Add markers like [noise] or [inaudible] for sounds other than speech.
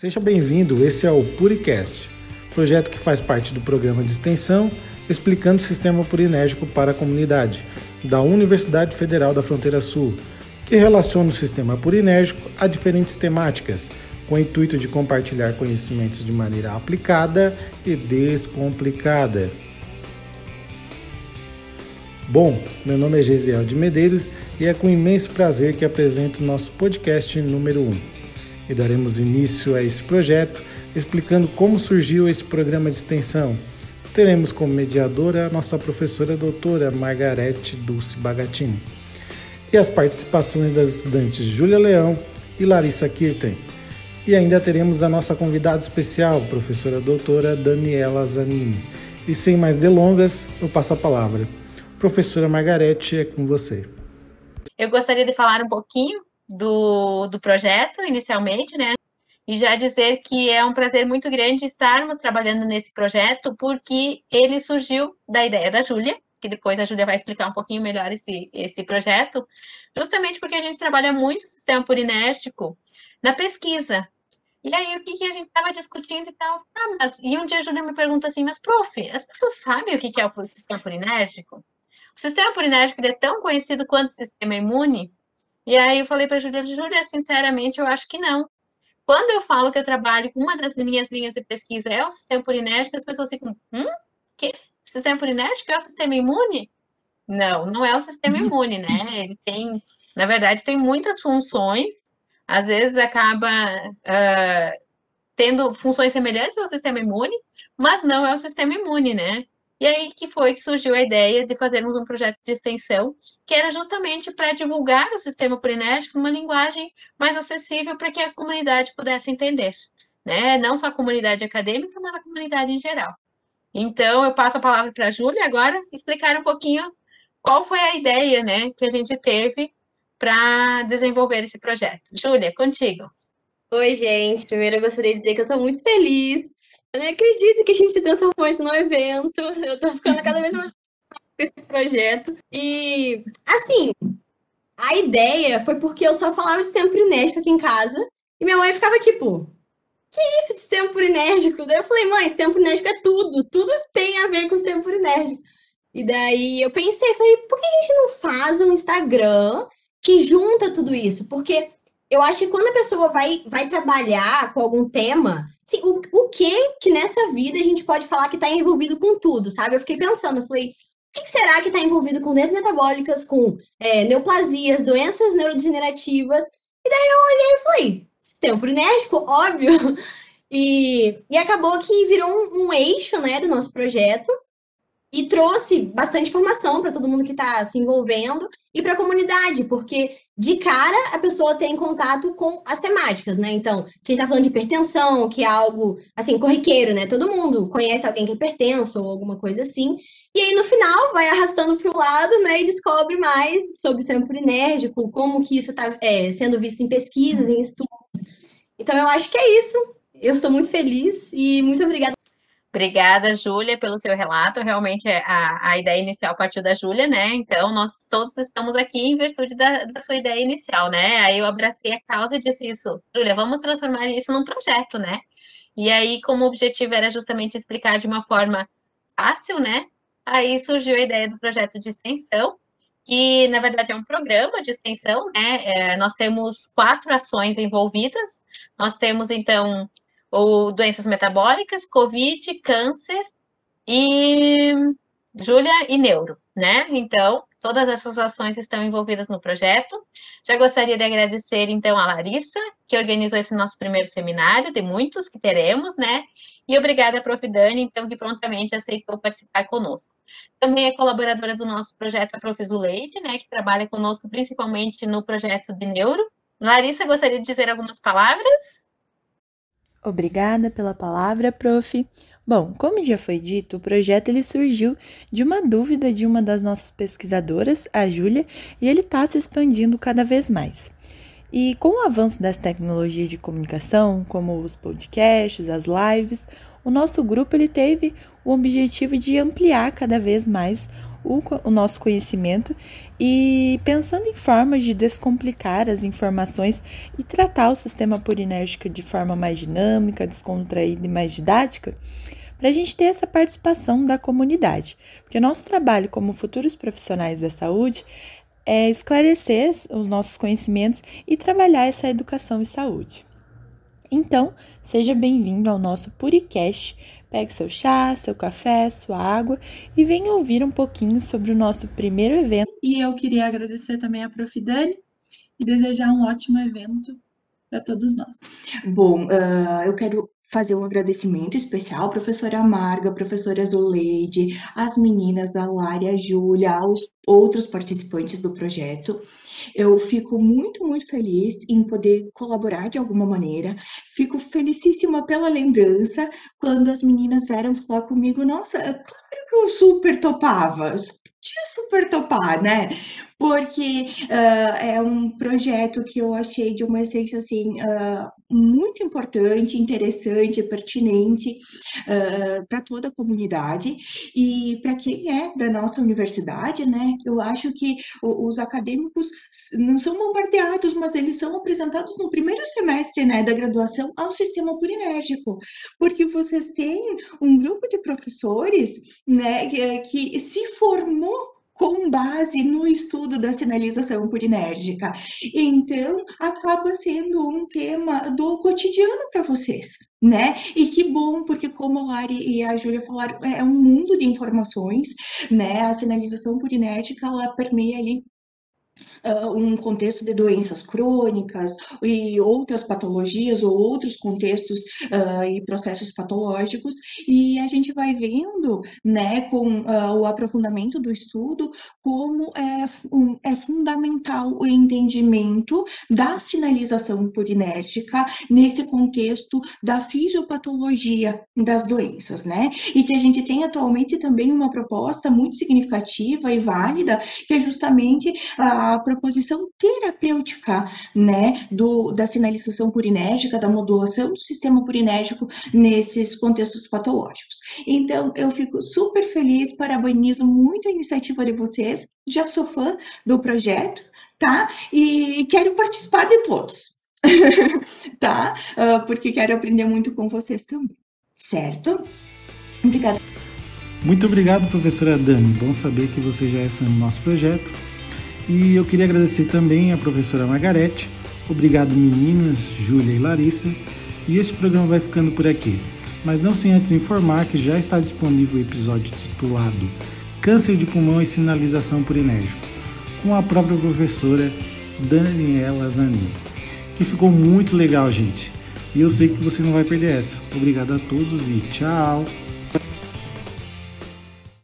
Seja bem-vindo, esse é o Puricast, projeto que faz parte do programa de extensão explicando o sistema purinérgico para a comunidade da Universidade Federal da Fronteira Sul, que relaciona o sistema purinérgico a diferentes temáticas, com o intuito de compartilhar conhecimentos de maneira aplicada e descomplicada. Bom, meu nome é Gesiel de Medeiros e é com imenso prazer que apresento nosso podcast número 1 e daremos início a esse projeto explicando como surgiu esse programa de extensão. Teremos como mediadora a nossa professora doutora Margarete Dulce Bagatini e as participações das estudantes Júlia Leão e Larissa Kirten. E ainda teremos a nossa convidada especial, professora doutora Daniela Zanini. E sem mais delongas, eu passo a palavra. Professora Margarete, é com você. Eu gostaria de falar um pouquinho do, do projeto inicialmente, né? E já dizer que é um prazer muito grande estarmos trabalhando nesse projeto, porque ele surgiu da ideia da Júlia, que depois a Júlia vai explicar um pouquinho melhor esse, esse projeto, justamente porque a gente trabalha muito o sistema purinérgico na pesquisa. E aí, o que, que a gente estava discutindo e tal? Ah, mas... E um dia a Júlia me pergunta assim, mas, prof, as pessoas sabem o que, que é o sistema purinérgico? O sistema purinérgico é tão conhecido quanto o sistema imune? E aí eu falei para a Júlia, Júlia, sinceramente, eu acho que não. Quando eu falo que eu trabalho com uma das minhas linhas de pesquisa é o sistema purinérgico, as pessoas ficam, hum? Que? Sistema purinérgico é o sistema imune? Não, não é o sistema uhum. imune, né? Ele tem, na verdade, tem muitas funções, às vezes acaba uh, tendo funções semelhantes ao sistema imune, mas não é o sistema imune, né? E aí que foi que surgiu a ideia de fazermos um projeto de extensão, que era justamente para divulgar o sistema polinésico numa linguagem mais acessível para que a comunidade pudesse entender. Né? Não só a comunidade acadêmica, mas a comunidade em geral. Então, eu passo a palavra para a Júlia agora explicar um pouquinho qual foi a ideia né, que a gente teve para desenvolver esse projeto. Júlia, contigo. Oi, gente. Primeiro, eu gostaria de dizer que eu estou muito feliz eu nem acredito que a gente transformou isso num evento. Eu tô ficando cada vez mais com esse projeto. E, assim, a ideia foi porque eu só falava de sistema enérgico aqui em casa. E minha mãe ficava tipo, que isso de sistema enérgico? Daí eu falei, mãe, sistema enérgico é tudo. Tudo tem a ver com sistema enérgico. E daí eu pensei, falei, por que a gente não faz um Instagram que junta tudo isso? Porque eu acho que quando a pessoa vai, vai trabalhar com algum tema, assim, o, o que que nessa vida a gente pode falar que está envolvido com tudo, sabe? Eu fiquei pensando, eu falei, o que, será que está envolvido com doenças metabólicas, com é, neoplasias, doenças neurodegenerativas? E daí eu olhei e falei, sistema purinérgico, [laughs] óbvio. E, e acabou que virou um, um eixo né, do nosso projeto e trouxe bastante informação para todo mundo que está se envolvendo e para a comunidade, porque de cara a pessoa tem contato com as temáticas, né? Então, se a gente está falando de hipertensão, que é algo assim, corriqueiro, né? Todo mundo conhece alguém que é hipertenso ou alguma coisa assim. E aí, no final, vai arrastando para o lado, né? E descobre mais sobre o sistema purinérgico, como que isso está é, sendo visto em pesquisas, em estudos. Então, eu acho que é isso. Eu estou muito feliz e muito obrigada Obrigada, Júlia, pelo seu relato. Realmente é, a, a ideia inicial partiu da Júlia, né? Então, nós todos estamos aqui em virtude da, da, sua ideia inicial, né? Aí eu abracei a causa e disse isso, Júlia, vamos transformar isso num projeto, né? E aí, como o objetivo era justamente explicar de uma forma fácil, né? Aí surgiu a ideia do projeto de extensão, que na verdade é um programa de extensão, né? É, nós temos quatro ações envolvidas. Nós temos, então, ou doenças metabólicas, Covid, câncer e Júlia e neuro, né? Então, todas essas ações estão envolvidas no projeto. Já gostaria de agradecer, então, a Larissa, que organizou esse nosso primeiro seminário, de muitos que teremos, né? E obrigada Prof. Dani, então, que prontamente aceitou participar conosco. Também é colaboradora do nosso projeto a Prof. Zuleide, né? Que trabalha conosco principalmente no projeto de neuro. Larissa, gostaria de dizer algumas palavras? Obrigada pela palavra, prof. Bom, como já foi dito, o projeto ele surgiu de uma dúvida de uma das nossas pesquisadoras, a Júlia, e ele está se expandindo cada vez mais. E com o avanço das tecnologias de comunicação, como os podcasts, as lives, o nosso grupo ele teve o objetivo de ampliar cada vez mais o, o nosso conhecimento e pensando em formas de descomplicar as informações e tratar o sistema purinérgico de forma mais dinâmica, descontraída e mais didática, para a gente ter essa participação da comunidade. Porque nosso trabalho como futuros profissionais da saúde é esclarecer os nossos conhecimentos e trabalhar essa educação e saúde. Então, seja bem-vindo ao nosso Puricast. Pegue seu chá, seu café, sua água e venha ouvir um pouquinho sobre o nosso primeiro evento. E eu queria agradecer também a Prof. Dani e desejar um ótimo evento para todos nós. Bom, uh, eu quero fazer um agradecimento especial à professora Marga, professora Zoleide, às meninas, a Lária, a Júlia, aos outros participantes do projeto. Eu fico muito, muito feliz em poder colaborar de alguma maneira. Fico felicíssima pela lembrança quando as meninas vieram falar comigo. Nossa, que eu super topava, podia super topar, né? Porque uh, é um projeto que eu achei de uma essência assim uh, muito importante, interessante, pertinente uh, para toda a comunidade e para quem é da nossa universidade, né? Eu acho que os acadêmicos não são bombardeados, mas eles são apresentados no primeiro semestre, né, da graduação ao sistema purinérgico, porque vocês têm um grupo professores, né, que, que se formou com base no estudo da sinalização purinérgica. Então, acaba sendo um tema do cotidiano para vocês, né? E que bom, porque como a Lari e a Júlia falaram, é um mundo de informações, né? A sinalização purinérgica, ela permeia ali uh, um contexto de doenças crônicas e outras patologias ou outros contextos uh, e processos patológicos, e a gente vai vendo, né, com uh, o aprofundamento do estudo, como é, um, é fundamental o entendimento da sinalização purinérgica nesse contexto da fisiopatologia das doenças, né? E que a gente tem atualmente também uma proposta muito significativa e válida, que é justamente a proposição terapêutica, né, do, da sinalização purinérgica, da modulação do sistema purinérgico nesses contextos patológicos. Então, eu fico super feliz, parabenizo muito a iniciativa de vocês, já sou fã do projeto, tá? E quero participar de todos, [laughs] tá? Uh, porque quero aprender muito com vocês também, certo? Obrigada. Muito obrigado, professora Dani. Bom saber que você já é fã do nosso projeto e eu queria agradecer também a professora Margarete. Obrigado, meninas, Júlia e Larissa. E esse programa vai ficando por aqui. Mas não sem antes informar que já está disponível o episódio titulado Câncer de Pulmão e Sinalização Purinérgico, com a própria professora Daniela Zanin, que ficou muito legal, gente. E eu sei que você não vai perder essa. Obrigado a todos e tchau!